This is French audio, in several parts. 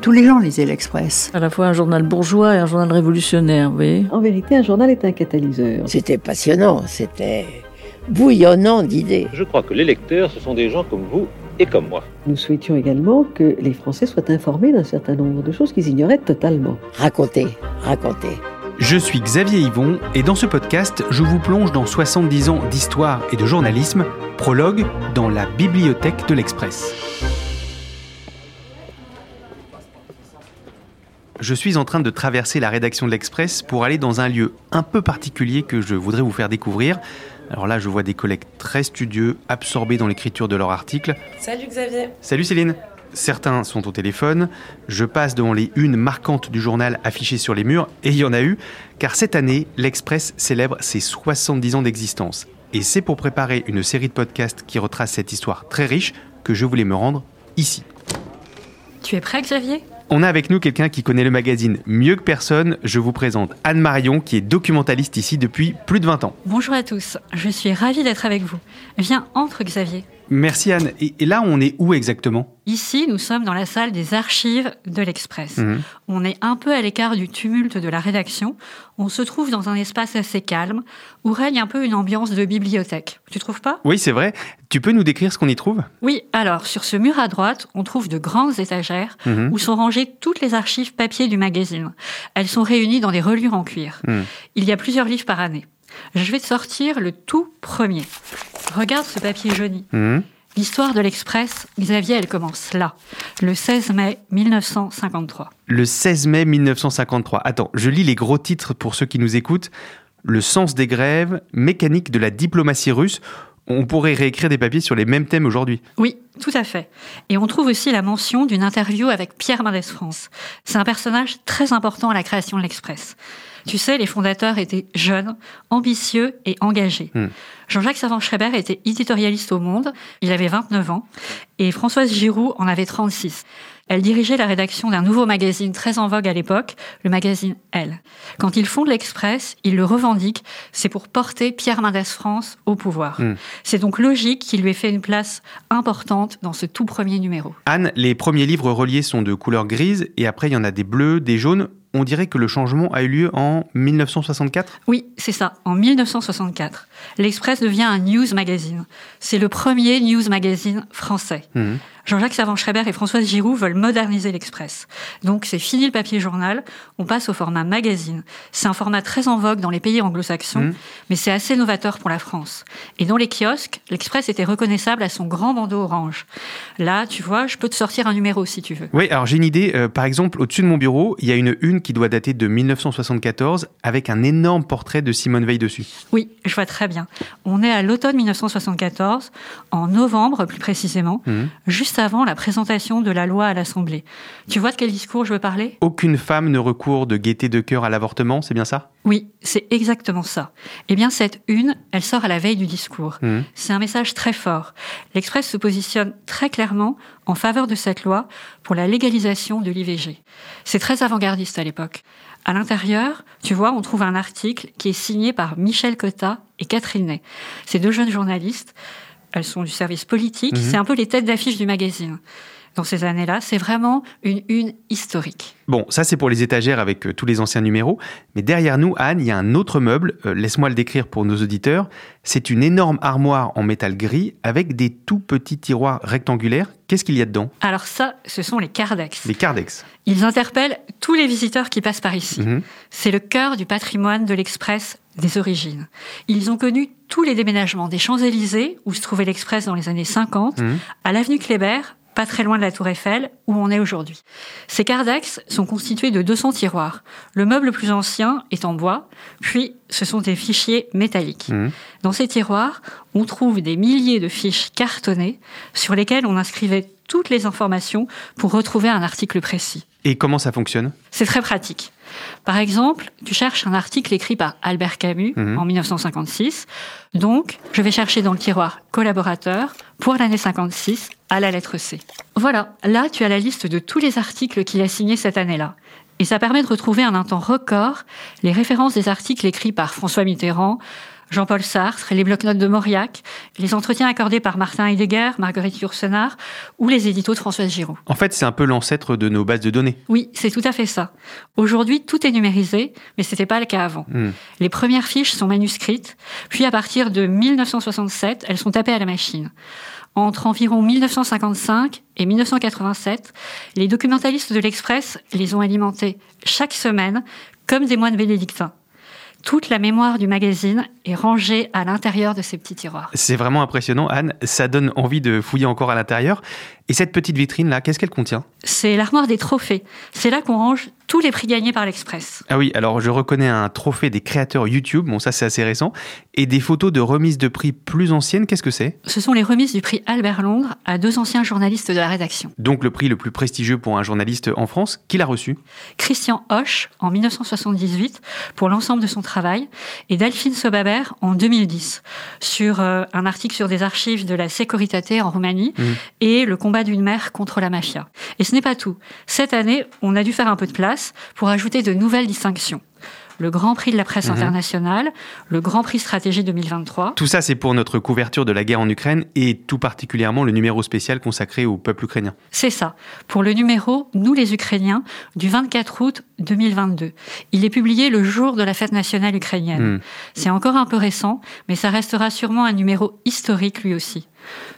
Tous les gens lisaient l'Express. À la fois un journal bourgeois et un journal révolutionnaire, vous voyez. En vérité, un journal est un catalyseur. C'était passionnant, c'était bouillonnant d'idées. Je crois que les lecteurs, ce sont des gens comme vous et comme moi. Nous souhaitions également que les Français soient informés d'un certain nombre de choses qu'ils ignoraient totalement. Racontez, racontez. Je suis Xavier Yvon et dans ce podcast, je vous plonge dans 70 ans d'histoire et de journalisme, prologue dans la bibliothèque de l'Express. Je suis en train de traverser la rédaction de l'Express pour aller dans un lieu un peu particulier que je voudrais vous faire découvrir. Alors là, je vois des collègues très studieux, absorbés dans l'écriture de leur article. Salut Xavier. Salut Céline. Certains sont au téléphone. Je passe devant les unes marquantes du journal affichées sur les murs, et il y en a eu, car cette année, l'Express célèbre ses 70 ans d'existence. Et c'est pour préparer une série de podcasts qui retrace cette histoire très riche que je voulais me rendre ici. Tu es prêt Xavier? On a avec nous quelqu'un qui connaît le magazine mieux que personne. Je vous présente Anne Marion, qui est documentaliste ici depuis plus de 20 ans. Bonjour à tous, je suis ravie d'être avec vous. Viens, entre Xavier. Merci Anne. Et, et là, on est où exactement? Ici, nous sommes dans la salle des archives de l'Express. Mhm. On est un peu à l'écart du tumulte de la rédaction. On se trouve dans un espace assez calme où règne un peu une ambiance de bibliothèque. Tu trouves pas? Oui, c'est vrai. Tu peux nous décrire ce qu'on y trouve? Oui, alors sur ce mur à droite, on trouve de grandes étagères Mhm. où sont rangées toutes les archives papier du magazine. Elles sont réunies dans des reliures en cuir. Mhm. Il y a plusieurs livres par année. Je vais te sortir le tout premier. Regarde ce papier jauni. Mhm. L'histoire de l'Express, Xavier, elle commence là, le 16 mai 1953. Le 16 mai 1953. Attends, je lis les gros titres pour ceux qui nous écoutent. Le sens des grèves, mécanique de la diplomatie russe. On pourrait réécrire des papiers sur les mêmes thèmes aujourd'hui. Oui, tout à fait. Et on trouve aussi la mention d'une interview avec Pierre Mendès France. C'est un personnage très important à la création de l'Express. Tu sais, les fondateurs étaient jeunes, ambitieux et engagés. Hmm. Jean-Jacques Savant-Schreiber était éditorialiste au Monde, il avait 29 ans, et Françoise Giroud en avait 36. Elle dirigeait la rédaction d'un nouveau magazine très en vogue à l'époque, le magazine Elle. Quand ils fondent l'Express, ils le revendiquent, c'est pour porter Pierre Mendès France au pouvoir. Hmm. C'est donc logique qu'il lui ait fait une place importante dans ce tout premier numéro. Anne, les premiers livres reliés sont de couleur grise et après il y en a des bleus, des jaunes. On dirait que le changement a eu lieu en 1964. Oui, c'est ça, en 1964. L'Express devient un news magazine. C'est le premier news magazine français. Mhm. Jean-Jacques Savant-Schreiber et Françoise Giroud veulent moderniser l'Express. Donc c'est fini le papier journal, on passe au format magazine. C'est un format très en vogue dans les pays anglo-saxons, Mhm. mais c'est assez novateur pour la France. Et dans les kiosques, l'Express était reconnaissable à son grand bandeau orange. Là, tu vois, je peux te sortir un numéro si tu veux. Oui, alors j'ai une idée. Euh, par exemple, au-dessus de mon bureau, il y a une une qui doit dater de 1974 avec un énorme portrait de Simone Veil dessus. Oui, je vois très bien. On est à l'automne 1974, en novembre plus précisément, Mhm. juste avant la présentation de la loi à l'Assemblée. Tu vois de quel discours je veux parler? Aucune femme ne recourt de gaieté de cœur à l'avortement, c'est bien ça? Oui, c'est exactement ça. Eh bien, cette une, elle sort à la veille du discours. Mhm. C'est un message très fort. L'Express se positionne très clairement en faveur de cette loi pour la légalisation de l'IVG. C'est très avant-gardiste à l'époque. À l'intérieur, tu vois, on trouve un article qui est signé par Michel Cotta et Catherine Ney. Ces deux jeunes journalistes, elles sont du service politique, Mhm. c'est un peu les têtes d'affiche du magazine. dans ces années-là. C'est vraiment une une historique. Bon, ça c'est pour les étagères avec euh, tous les anciens numéros. Mais derrière nous, Anne, il y a un autre meuble. Euh, Laisse-moi le décrire pour nos auditeurs. C'est une énorme armoire en métal gris avec des tout petits tiroirs rectangulaires. Qu'est-ce qu'il y a dedans? Alors ça, ce sont les Cardex. Les Cardex. Ils interpellent tous les visiteurs qui passent par ici. Mhm. C'est le cœur du patrimoine de l'Express des origines. Ils ont connu tous les déménagements des Champs-Élysées, où se trouvait l'Express dans les années 50, Mhm. à l'avenue Kléber, pas très loin de la Tour Eiffel, où on est aujourd'hui. Ces Cardex sont constitués de 200 tiroirs. Le meuble le plus ancien est en bois, puis ce sont des fichiers métalliques. Mhm. Dans ces tiroirs, on trouve des milliers de fiches cartonnées sur lesquelles on inscrivait toutes les informations pour retrouver un article précis. Et comment ça fonctionne? C'est très pratique. Par exemple, tu cherches un article écrit par Albert Camus Mhm. en 1956. Donc, je vais chercher dans le tiroir collaborateur pour l'année 56 à la lettre C. Voilà, là, tu as la liste de tous les articles qu'il a signés cette année-là. Et ça permet de retrouver en un temps record les références des articles écrits par François Mitterrand, Jean-Paul Sartre, les blocs-notes de Mauriac, les entretiens accordés par Martin Heidegger, Marguerite Yourcenar ou les éditos de Françoise Giraud. En fait, c'est un peu l'ancêtre de nos bases de données. Oui, c'est tout à fait ça. Aujourd'hui, tout est numérisé, mais c'était pas le cas avant. Hmm. Les premières fiches sont manuscrites, puis à partir de 1967, elles sont tapées à la machine. Entre environ 1955 et 1987, les documentalistes de l'Express les ont alimentés chaque semaine comme des moines bénédictins. Toute la mémoire du magazine est rangée à l'intérieur de ces petits tiroirs. C'est vraiment impressionnant, Anne. Ça donne envie de fouiller encore à l'intérieur. Et cette petite vitrine-là, qu'est-ce qu'elle contient? C'est l'armoire des trophées. C'est là qu'on range tous les prix gagnés par l'Express. Ah oui, alors je reconnais un trophée des créateurs YouTube, bon ça c'est assez récent, et des photos de remises de prix plus anciennes, qu'est-ce que c'est? Ce sont les remises du prix Albert Londres à deux anciens journalistes de la rédaction. Donc le prix le plus prestigieux pour un journaliste en France, qui l'a reçu? Christian Hoche en 1978 pour l'ensemble de son travail et Delphine Sobaber en 2010 sur euh, un article sur des archives de la Securitate en Roumanie Mhm. et le combat d'une mère contre la mafia. Et ce n'est pas tout. Cette année, on a dû faire un peu de place pour ajouter de nouvelles distinctions. Le Grand Prix de la presse Mhm. internationale, le Grand Prix Stratégie 2023, Tout ça c'est pour notre couverture de la guerre en Ukraine et tout particulièrement le numéro spécial consacré au peuple ukrainien. C'est ça. Pour le numéro Nous les Ukrainiens du 24 août 2022. Il est publié le jour de la fête nationale ukrainienne. Hmm. C'est encore un peu récent, mais ça restera sûrement un numéro historique lui aussi.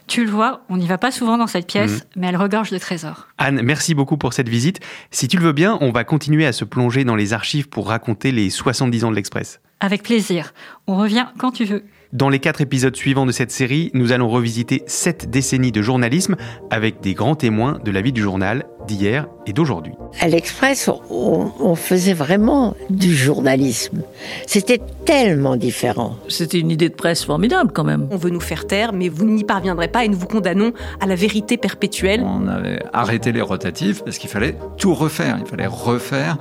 Tu le vois, on n'y va pas souvent dans cette pièce, mais elle regorge de trésors. Anne, merci beaucoup pour cette visite. Si tu le veux bien, on va continuer à se plonger dans les archives pour raconter les 70 ans de l'Express. Avec plaisir. On revient quand tu veux. Dans les quatre épisodes suivants de cette série, nous allons revisiter sept décennies de journalisme avec des grands témoins de la vie du journal d'hier et d'aujourd'hui. À l'Express, on, on faisait vraiment du journalisme. C'était tellement différent. C'était une idée de presse formidable quand même. On veut nous faire taire, mais vous n'y parviendrez pas et nous vous condamnons à la vérité perpétuelle. On avait arrêté les rotatifs parce qu'il fallait tout refaire. Il fallait refaire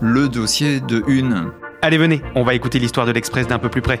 le dossier de une. Allez, venez, on va écouter l'histoire de l'Express d'un peu plus près.